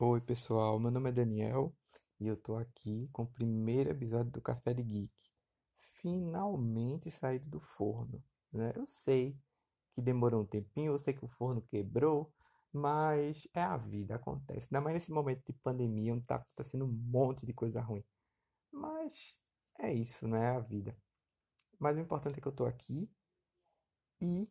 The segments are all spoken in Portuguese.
Oi, pessoal. Meu nome é Daniel e eu tô aqui com o primeiro episódio do Café de Geek. Finalmente saído do forno, né? Eu sei que demorou um tempinho, eu sei que o forno quebrou, mas é a vida, acontece. Ainda mais nesse momento de pandemia, onde tá acontecendo um monte de coisa ruim. Mas é isso, né? É a vida. Mas o importante é que eu tô aqui e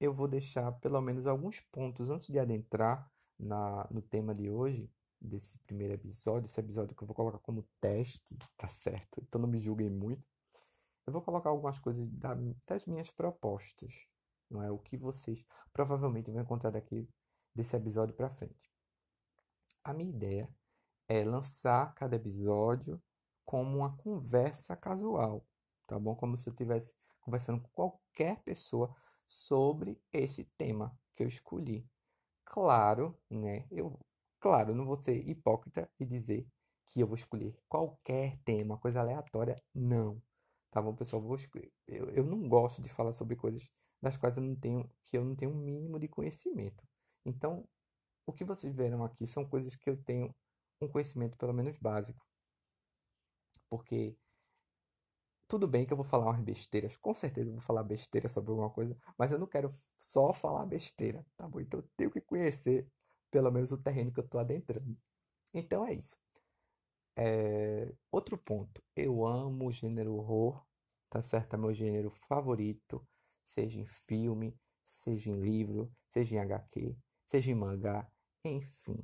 eu vou deixar pelo menos alguns pontos antes de adentrar na, no tema de hoje, desse primeiro episódio, esse episódio que eu vou colocar como teste, tá certo? Então não me julguem muito. Eu vou colocar algumas coisas da, das minhas propostas, não é? O que vocês provavelmente vão encontrar daqui desse episódio para frente. A minha ideia é lançar cada episódio como uma conversa casual, tá bom? Como se eu estivesse conversando com qualquer pessoa sobre esse tema que eu escolhi. Claro, né? Eu, claro, não vou ser hipócrita e dizer que eu vou escolher qualquer tema, coisa aleatória, não. Tá bom, pessoal? Vou escolher. Eu, eu não gosto de falar sobre coisas das quais eu não tenho, que eu não tenho um mínimo de conhecimento. Então, o que vocês verão aqui são coisas que eu tenho um conhecimento pelo menos básico. Porque tudo bem que eu vou falar umas besteiras, com certeza eu vou falar besteira sobre alguma coisa, mas eu não quero só falar besteira, tá bom? Então eu tenho que conhecer pelo menos o terreno que eu tô adentrando. Então é isso. É... Outro ponto, eu amo o gênero horror, tá certo? É meu gênero favorito, seja em filme, seja em livro, seja em HQ, seja em mangá, enfim.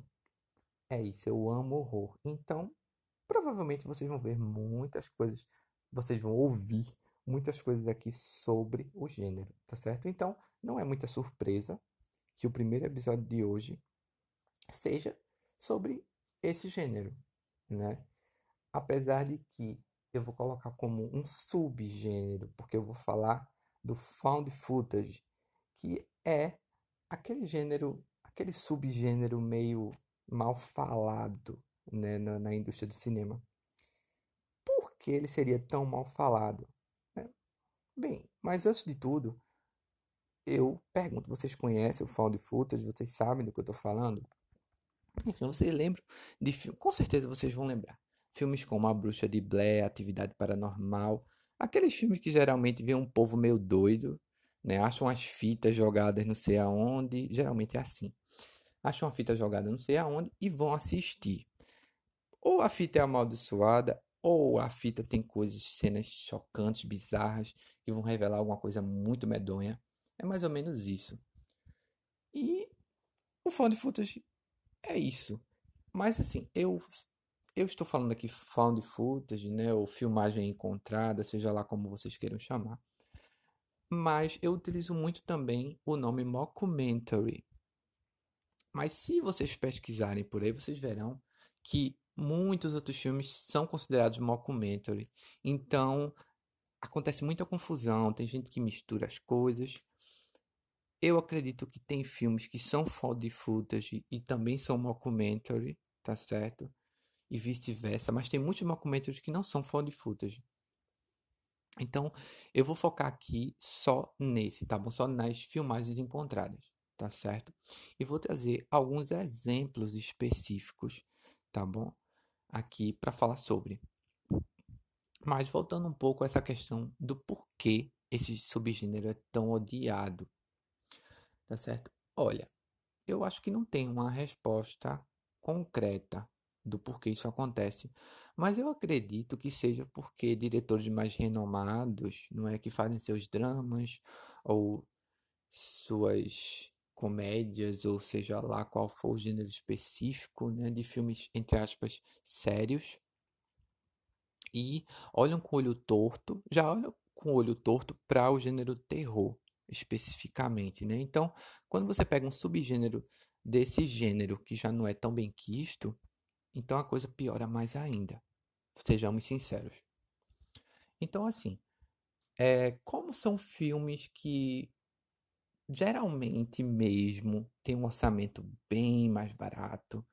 É isso, eu amo horror. Então, provavelmente vocês vão ver muitas coisas vocês vão ouvir muitas coisas aqui sobre o gênero, tá certo? Então, não é muita surpresa que o primeiro episódio de hoje seja sobre esse gênero, né? Apesar de que eu vou colocar como um subgênero, porque eu vou falar do found footage, que é aquele gênero, aquele subgênero meio mal falado, né, na, na indústria do cinema que ele seria tão mal falado. Né? Bem, mas antes de tudo, eu pergunto: vocês conhecem o Found Footage? Vocês sabem do que eu estou falando? Enfim, vocês lembram de? Com certeza vocês vão lembrar. Filmes como A Bruxa de Blair, Atividade Paranormal. Aqueles filmes que geralmente vê um povo meio doido, né? Acham as fitas jogadas não sei aonde. Geralmente é assim. Acham a fita jogada não sei aonde e vão assistir. Ou a fita é amaldiçoada, ou a fita tem coisas, cenas chocantes, bizarras, que vão revelar alguma coisa muito medonha. É mais ou menos isso. E o found footage é isso. Mas assim, eu eu estou falando aqui found footage, né, ou filmagem encontrada, seja lá como vocês queiram chamar. Mas eu utilizo muito também o nome mockumentary. Mas se vocês pesquisarem por aí, vocês verão que muitos outros filmes são considerados mockumentary. Então, acontece muita confusão, tem gente que mistura as coisas. Eu acredito que tem filmes que são found footage e também são mockumentary, tá certo? E vice-versa, mas tem muitos mockumentaries que não são found footage. Então, eu vou focar aqui só nesse, tá bom? Só nas filmagens encontradas, tá certo? E vou trazer alguns exemplos específicos, tá bom? Aqui para falar sobre. Mas voltando um pouco a essa questão do porquê esse subgênero é tão odiado. Tá certo? Olha, eu acho que não tem uma resposta concreta do porquê isso acontece, mas eu acredito que seja porque diretores mais renomados, não é que fazem seus dramas ou suas comédias, ou seja lá qual for o gênero específico, né, de filmes, entre aspas, sérios. E olham com o olho torto, já olham com o olho torto para o gênero terror, especificamente, né? Então, quando você pega um subgênero desse gênero que já não é tão bem quisto, então a coisa piora mais ainda. Sejamos sinceros. Então, assim, é, como são filmes que geralmente mesmo tem um orçamento bem mais barato,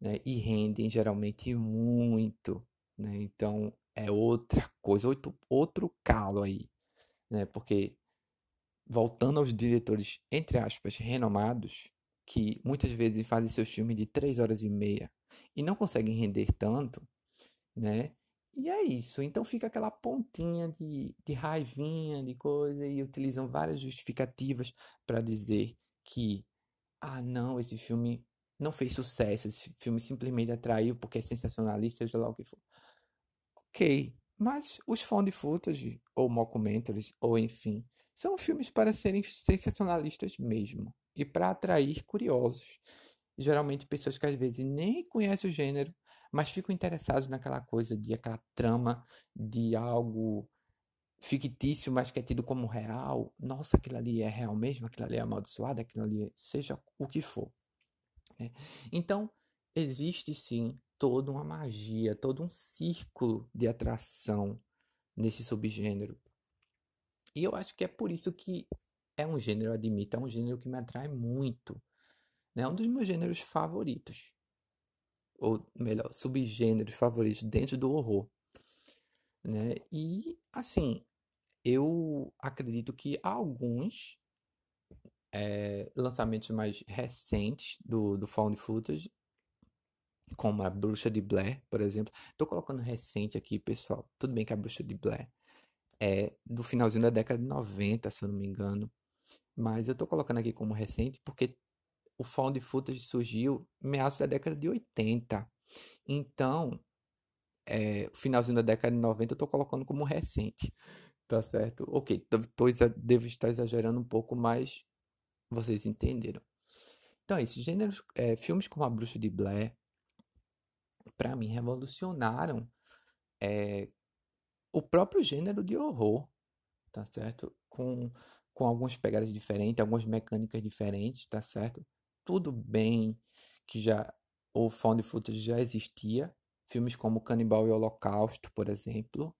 né? E rendem geralmente muito, né? Então é outra coisa, outro, outro calo aí, né? Porque voltando aos diretores entre aspas renomados, que muitas vezes fazem seus filmes de três horas e meia e não conseguem render tanto, né? E é isso. Então fica aquela pontinha de, de raivinha, de coisa, e utilizam várias justificativas para dizer que, ah, não, esse filme não fez sucesso, esse filme simplesmente atraiu porque é sensacionalista, seja lá o que for. Ok, mas os found footage, ou mockumentaries, ou enfim, são filmes para serem sensacionalistas mesmo e para atrair curiosos. Geralmente pessoas que às vezes nem conhecem o gênero, mas ficam interessados naquela coisa de aquela trama de algo fictício, mas que é tido como real. Nossa, aquilo ali é real mesmo, aquilo ali é amaldiçoado, aquilo ali é... seja o que for. Né? Então, existe sim toda uma magia, todo um círculo de atração nesse subgênero. E eu acho que é por isso que é um gênero, admito, é um gênero que me atrai muito. Né? É um dos meus gêneros favoritos. Ou melhor, subgêneros favoritos dentro do horror. Né? E, assim, eu acredito que alguns é, lançamentos mais recentes do, do Found Footage, como a Bruxa de Blair, por exemplo. Tô colocando recente aqui, pessoal. Tudo bem que a Bruxa de Blair é do finalzinho da década de 90, se eu não me engano. Mas eu tô colocando aqui como recente porque o found footage surgiu meados da década de 80. Então, é, finalzinho da década de 90 eu tô colocando como recente. Tá certo? Ok, tô, devo estar exagerando um pouco, mas vocês entenderam. Então é isso. Gêneros, é, filmes como A Bruxa de Blair, para mim, revolucionaram é, o próprio gênero de horror, tá certo? Com, com algumas pegadas diferentes, algumas mecânicas diferentes, tá certo? Tudo bem que já o found footage já existia, filmes como Canibal e Holocausto, por exemplo,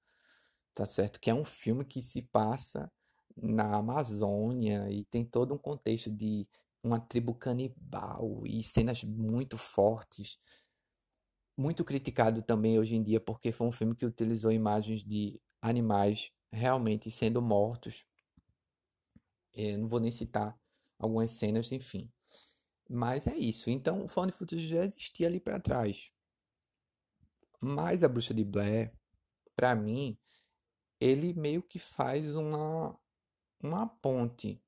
tá certo? Que é um filme que se passa na Amazônia e tem todo um contexto de uma tribo canibal e cenas muito fortes muito criticado também hoje em dia porque foi um filme que utilizou imagens de animais realmente sendo mortos. Eu não vou nem citar algumas cenas, enfim. Mas é isso. Então, o found footage já existia ali para trás. Mas a Bruxa de Blair, para mim, ele meio que faz uma uma ponte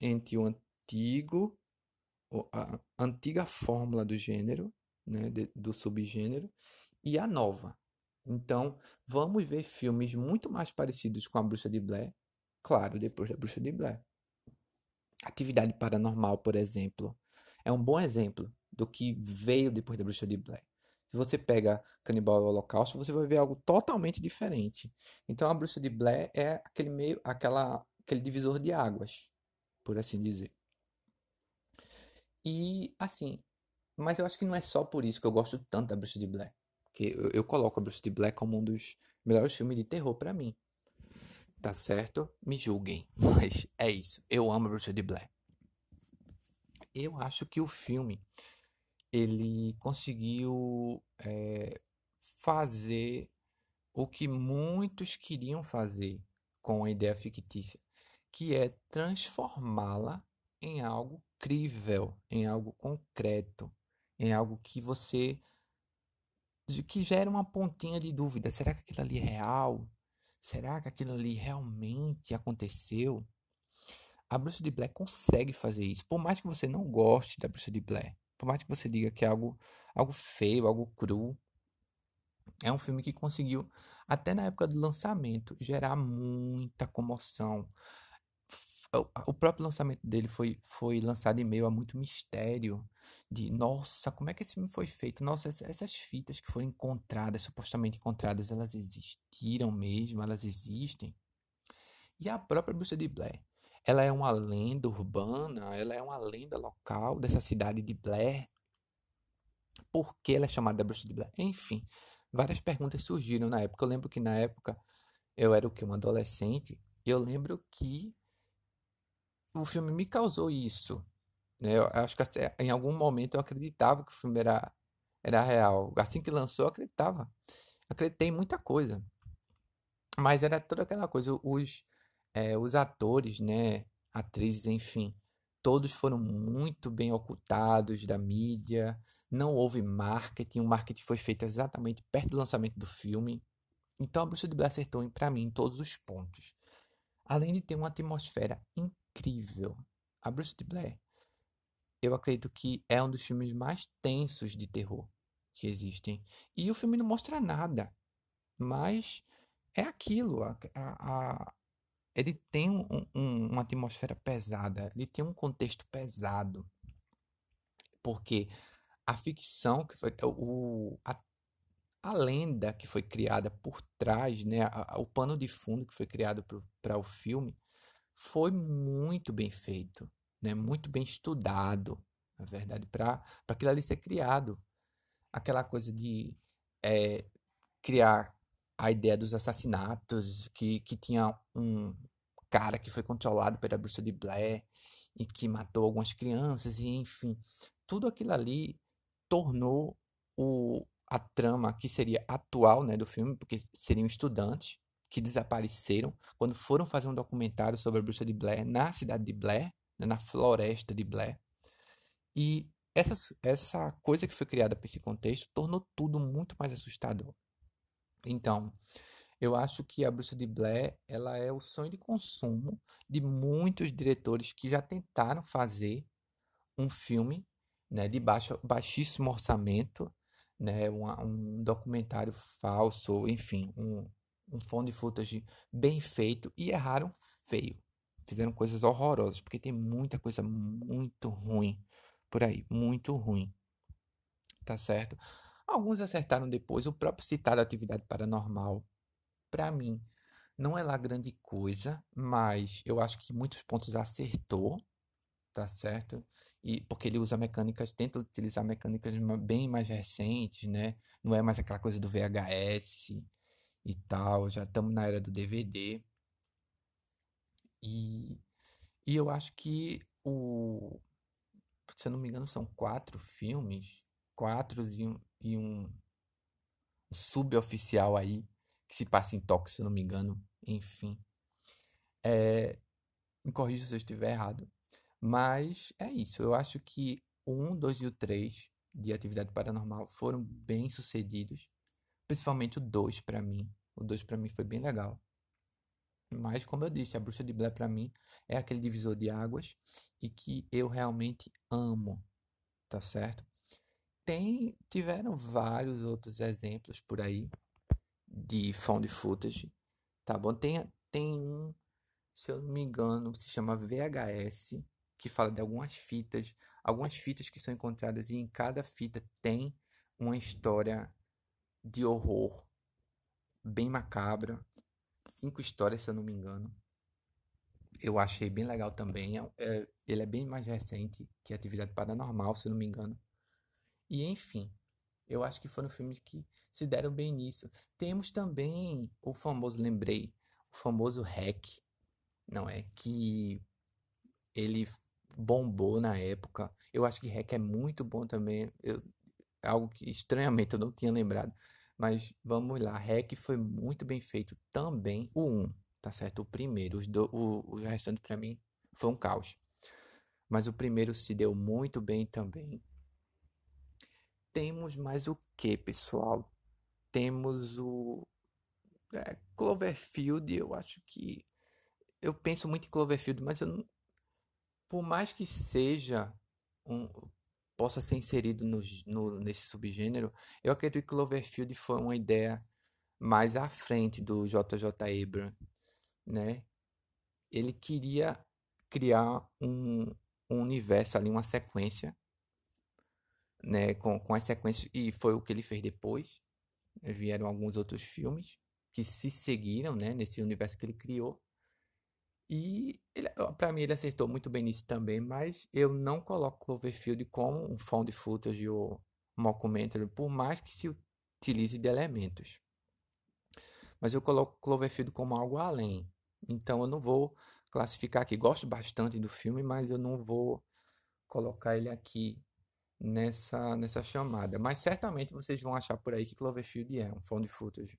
entre o antigo a antiga fórmula do gênero né, do subgênero, e a nova. Então, vamos ver filmes muito mais parecidos com a Bruxa de Blair, claro, depois da Bruxa de Blair. Atividade Paranormal, por exemplo, é um bom exemplo do que veio depois da Bruxa de Blair. Se você pega Canibal e Holocausto, você vai ver algo totalmente diferente. Então, a Bruxa de Blair é aquele meio, aquela, aquele divisor de águas, por assim dizer. E, assim, mas eu acho que não é só por isso que eu gosto tanto da Bruxa de Blair. Porque eu, eu coloco a Bruxa de Blair como um dos melhores filmes de terror para mim. Tá certo? Me julguem. Mas é isso. Eu amo a Bruxa de Blair. Eu acho que o filme ele conseguiu é, fazer o que muitos queriam fazer com a ideia fictícia, que é transformá-la em algo crível, em algo concreto, em algo que você que gera uma pontinha de dúvida. Será que aquilo ali é real? Será que aquilo ali realmente aconteceu? A Bruxa de Blair consegue fazer isso. Por mais que você não goste da Bruxa de Blair, por mais que você diga que é algo, algo feio, algo cru, é um filme que conseguiu, até na época do lançamento, gerar muita comoção, o próprio lançamento dele foi, foi lançado em meio a muito mistério de nossa, como é que esse filme foi feito? Nossa, essas fitas que foram encontradas, supostamente encontradas, elas existiram mesmo, elas existem. E a própria Bruxa de Blair, ela é uma lenda urbana, ela é uma lenda local dessa cidade de Blair. Por que ela é chamada Bruxa de Blair? Enfim, várias perguntas surgiram na época. Eu lembro que na época eu era o que? Um adolescente. E eu lembro que o filme me causou isso. Né? Eu acho que em algum momento eu acreditava que o filme era, era real. Assim que lançou, eu acreditava. Acreditei em muita coisa. Mas era toda aquela coisa, os, é, os atores, né? Atrizes, enfim. todos foram muito bem ocultados da mídia, não houve marketing, o marketing foi feito exatamente perto do lançamento do filme. Então a Bruxa de Blair acertou para mim em todos os pontos. Além de ter uma atmosfera incrível. A Bruxa de Blair, eu acredito que é um dos filmes mais tensos de terror que existem. E o filme não mostra nada, mas é aquilo. A, a, ele tem um, um, uma atmosfera pesada, ele tem um contexto pesado. Porque a ficção que foi o, a, a lenda que foi criada por trás, né, a, o pano de fundo que foi criado para o filme foi muito bem feito, né, muito bem estudado, na verdade, para aquilo ali ser criado. Aquela coisa de é, criar a ideia dos assassinatos, que, que tinha um cara que foi controlado pela bruxa de Blair e que matou algumas crianças, e enfim, tudo aquilo ali tornou o, a trama que seria atual né, do filme, porque seriam estudantes que desapareceram quando foram fazer um documentário sobre a bruxa de Blair na cidade de Blair, né, na floresta de Blair. E essa, essa coisa que foi criada para esse contexto tornou tudo muito mais assustador. Então, eu acho que a Bruxa de Blair ela é o sonho de consumo de muitos diretores que já tentaram fazer um filme né, de baixo, baixíssimo orçamento, né, um, um documentário falso, enfim, um, um phone de footage bem feito e erraram feio. Fizeram coisas horrorosas, porque tem muita coisa muito ruim por aí, muito ruim. Tá certo? Alguns acertaram depois. O próprio citado Atividade Paranormal, para mim, não é lá grande coisa, mas eu acho que muitos pontos acertou, tá certo? E porque ele usa mecânicas, tenta utilizar mecânicas bem mais recentes, né? Não é mais aquela coisa do VHS e tal, já estamos na era do DVD. E, e eu acho que o se eu não me engano, são quatro filmes, quatro e um, e um, suboficial aí, que se passa em Tóquio, se eu não me engano, enfim. É, me corrija se eu estiver errado. Mas é isso, eu acho que o 1, 2 e o 3 de Atividade Paranormal foram bem sucedidos. Principalmente o 2 para mim. O 2 para mim foi bem legal. Mas, como eu disse, a Bruxa de Blair para mim é aquele divisor de águas e que eu realmente amo, tá certo? Tem, tiveram vários outros exemplos por aí de found footage, tá bom? Tem, tem um, se eu não me engano, se chama VHS, que fala de algumas fitas, algumas fitas que são encontradas e em cada fita tem uma história de horror bem macabra, cinco histórias, se eu não me engano. Eu achei bem legal também. É, é, ele é bem mais recente que Atividade Paranormal, se eu não me engano. E enfim, eu acho que foram filmes que se deram bem nisso. Temos também o famoso, lembrei, o famoso Hack, não é? Que ele bombou na época. Eu acho que Hack é muito bom também. Eu, algo que estranhamente eu não tinha lembrado. Mas vamos lá, REC foi muito bem feito também. O 1, tá certo? O primeiro, os do, o, o restante para mim foi um caos. Mas o primeiro se deu muito bem também. Temos mais o que, pessoal? Temos o é, Cloverfield, eu acho que eu penso muito em Cloverfield, mas eu não, por mais que seja um, possa ser inserido no, no, nesse subgênero, eu acredito que Cloverfield foi uma ideia mais à frente do JJ Abrams, né? Ele queria criar um, um universo ali, uma sequência, né? Com, com as sequências, e foi o que ele fez depois. Vieram alguns outros filmes que se seguiram, né? Nesse universo que ele criou. E para mim ele acertou muito bem nisso também, mas eu não coloco Cloverfield como um found footage ou mockumentary, por mais que se utilize de elementos. Mas eu coloco Cloverfield como algo além. Então eu não vou classificar aqui. Gosto bastante do filme, mas eu não vou colocar ele aqui nessa, nessa chamada. Mas certamente vocês vão achar por aí que Cloverfield é um found footage.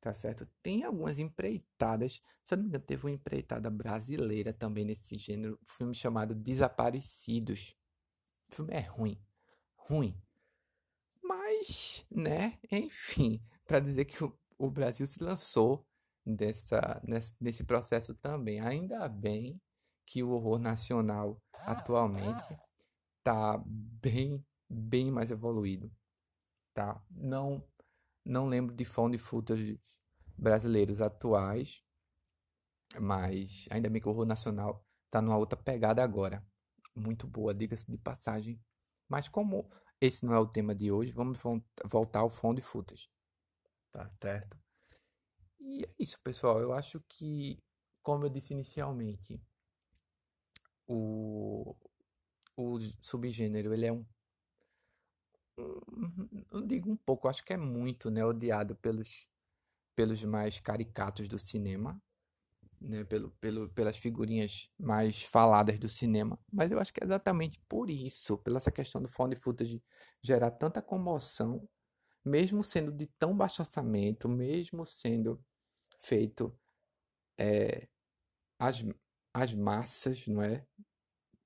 tá certo? Tem algumas empreitadas, se eu não me engano, teve uma empreitada brasileira também nesse gênero, filme chamado Desaparecidos. O filme é ruim, ruim. Mas, né, enfim, para dizer que o, o, Brasil se lançou dessa, nesse, nesse processo também. Ainda bem que o horror nacional atualmente tá bem, bem mais evoluído, tá? Não, não lembro de found footage brasileiros atuais, mas ainda bem que o horror nacional tá numa outra pegada agora. Muito boa, diga-se de passagem. Mas como esse não é o tema de hoje, vamos voltar ao found footage. Tá certo? E é isso, pessoal. Eu acho que, como eu disse inicialmente, o, o subgênero, ele é um, eu digo um pouco, acho que é muito, né, odiado pelos, pelos mais caricatos do cinema, né, pelo, pelo, pelas figurinhas mais faladas do cinema, mas eu acho que é exatamente por isso, pela essa questão do found footage gerar tanta comoção, mesmo sendo de tão baixo orçamento, mesmo sendo feito é, as, as massas, não é?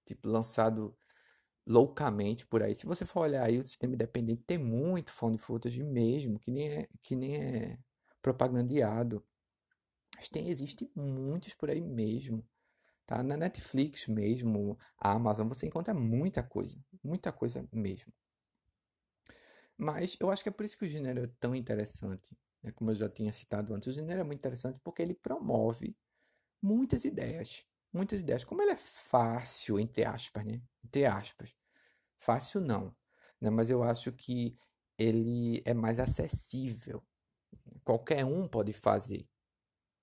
Tipo, lançado loucamente por aí. Se você for olhar aí, o sistema independente tem muito found footage mesmo, que nem é, que nem é propagandeado. Mas tem, existe muitos por aí mesmo. Tá? Na Netflix mesmo, a Amazon, você encontra muita coisa. Muita coisa mesmo. Mas eu acho que é por isso que o gênero é tão interessante. Né? Como eu já tinha citado antes, o gênero é muito interessante porque ele promove muitas ideias. Muitas ideias. Como ele é fácil, entre aspas, né? Entre aspas. Fácil não. Né? Mas eu acho que ele é mais acessível. Qualquer um pode fazer.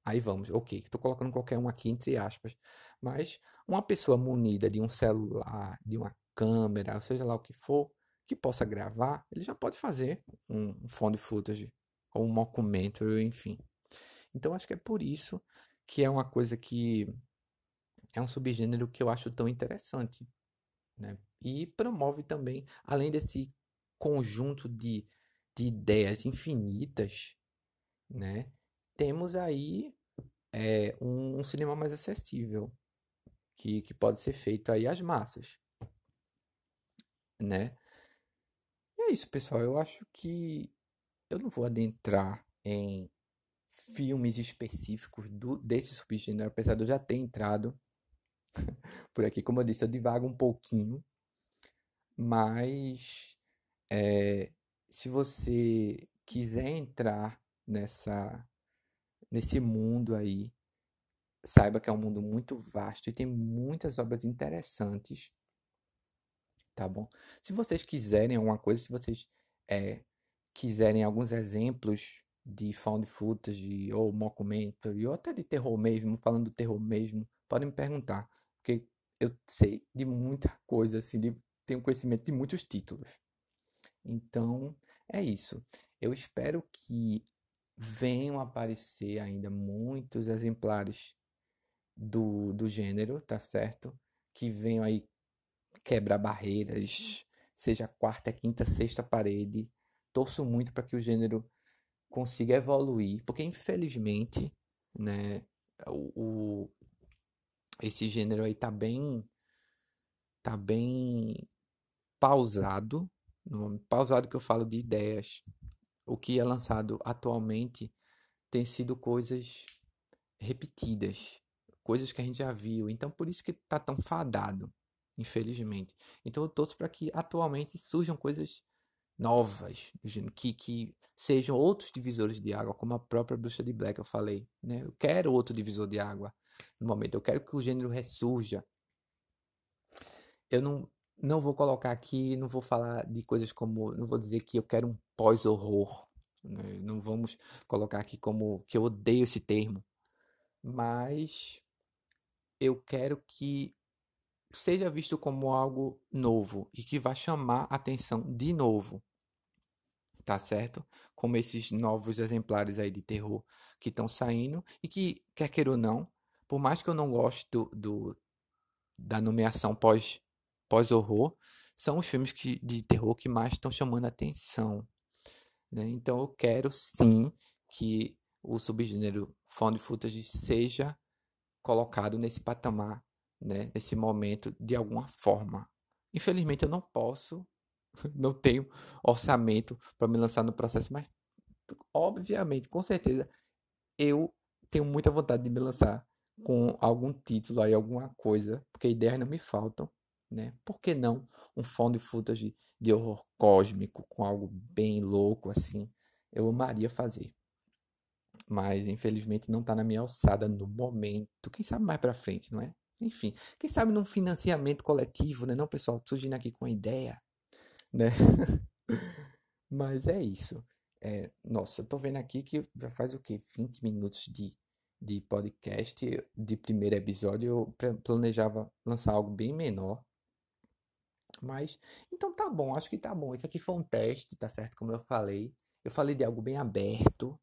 Aí vamos, ok, estou colocando qualquer um aqui entre aspas, mas uma pessoa munida de um celular, de uma câmera, seja lá o que for, que possa gravar, ele já pode fazer um found footage ou um mockumentary, enfim. Então acho que é por isso que é uma coisa que é um subgênero que eu acho tão interessante, né? E promove também, além desse conjunto de, de ideias infinitas, né? Temos aí é, um, um, cinema mais acessível, que, que pode ser feito aí às massas, né? E é isso, pessoal. Eu acho que eu não vou adentrar em filmes específicos do, desse subgênero, apesar de eu já ter entrado por aqui. Como eu disse, eu divago um pouquinho, mas é, se você quiser entrar nessa nesse mundo aí, saiba que é um mundo muito vasto e tem muitas obras interessantes, tá bom? Se vocês quiserem alguma coisa, se vocês é, quiserem alguns exemplos de found footage ou mockumentary ou até de terror mesmo, falando do terror mesmo, podem me perguntar, porque eu sei de muita coisa assim, de, tenho conhecimento de muitos títulos. Então, é isso. Eu espero que venham aparecer ainda muitos exemplares do, do gênero, tá certo? Que venham aí quebrar barreiras, seja quarta, quinta, sexta parede. Torço muito para que o gênero consiga evoluir, porque infelizmente, né, o, esse gênero aí tá bem tá bem pausado, pausado que eu falo de ideias, o que é lançado atualmente tem sido coisas repetidas, coisas que a gente já viu. Então, por isso que está tão fadado, infelizmente. Então, eu torço para que atualmente surjam coisas novas, que, que sejam outros divisores de água, como a própria Bruxa de Black eu falei. Né? Eu quero outro divisor de água no momento. Eu quero que o gênero ressurja. Eu não, não vou colocar aqui, não vou falar de coisas como, não vou dizer que eu quero um pós-horror, né? não vamos colocar aqui como que eu odeio esse termo, mas eu quero que seja visto como algo novo e que vá chamar atenção de novo, tá certo? Como esses novos exemplares aí de terror que estão saindo e que, quer queira ou não, por mais que eu não goste do, do da nomeação pós pós-horror, são os filmes que, de terror que mais estão chamando a atenção. Né? Então eu quero sim que o subgênero found footage seja colocado nesse patamar, né, nesse momento de alguma forma. Infelizmente eu não posso, não tenho orçamento para me lançar no processo, mas obviamente, com certeza, eu tenho muita vontade de me lançar com algum título aí, alguma coisa, porque ideias não me faltam, né? Por que não um found footage de horror cósmico com algo bem louco assim? Eu amaria fazer. Mas infelizmente não está na minha alçada no momento. Quem sabe mais para frente, não é? Enfim, quem sabe num financiamento coletivo, né? Não, pessoal, surgindo aqui com a ideia, né? Mas é isso. É, nossa, eu tô vendo aqui que já faz o quê? 20 minutos de, de podcast, de primeiro episódio. Eu planejava lançar algo bem menor. Mas, então tá bom, acho que tá bom. Isso aqui foi um teste, tá certo? Como eu falei. Eu falei de algo bem aberto.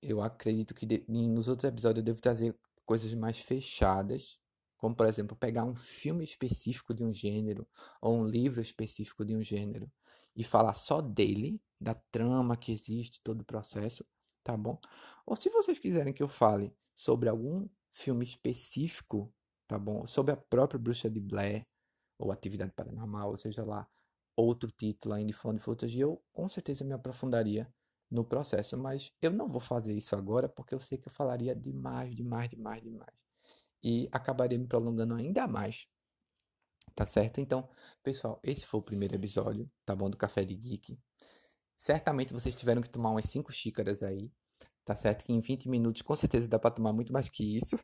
Eu acredito que de, nos outros episódios eu devo trazer coisas mais fechadas. Como, por exemplo, pegar um filme específico de um gênero ou um livro específico de um gênero e falar só dele, da trama que existe, todo o processo, tá bom? Ou se vocês quiserem que eu fale sobre algum filme específico, tá bom? Sobre a própria Bruxa de Blair, ou Atividade Paranormal, ou seja lá, outro título ainda de Found Footage, eu com certeza me aprofundaria no processo, mas eu não vou fazer isso agora porque eu sei que eu falaria demais, demais, demais, demais. E acabaria me prolongando ainda mais. Tá certo? Então, pessoal, esse foi o primeiro episódio, tá bom? Do Café de Geek. Certamente vocês tiveram que tomar umas 5 xícaras aí. Tá certo? Que em 20 minutos com certeza dá para tomar muito mais que isso.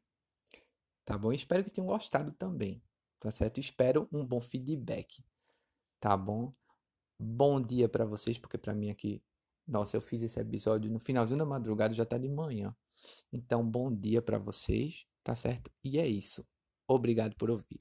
Tá bom? Espero que tenham gostado também tá certo? Espero um bom feedback, tá bom? Bom dia para vocês, porque para mim aqui, nossa, eu fiz esse episódio no finalzinho da madrugada, já tá de manhã. Então, bom dia para vocês, tá certo? E é isso. Obrigado por ouvir.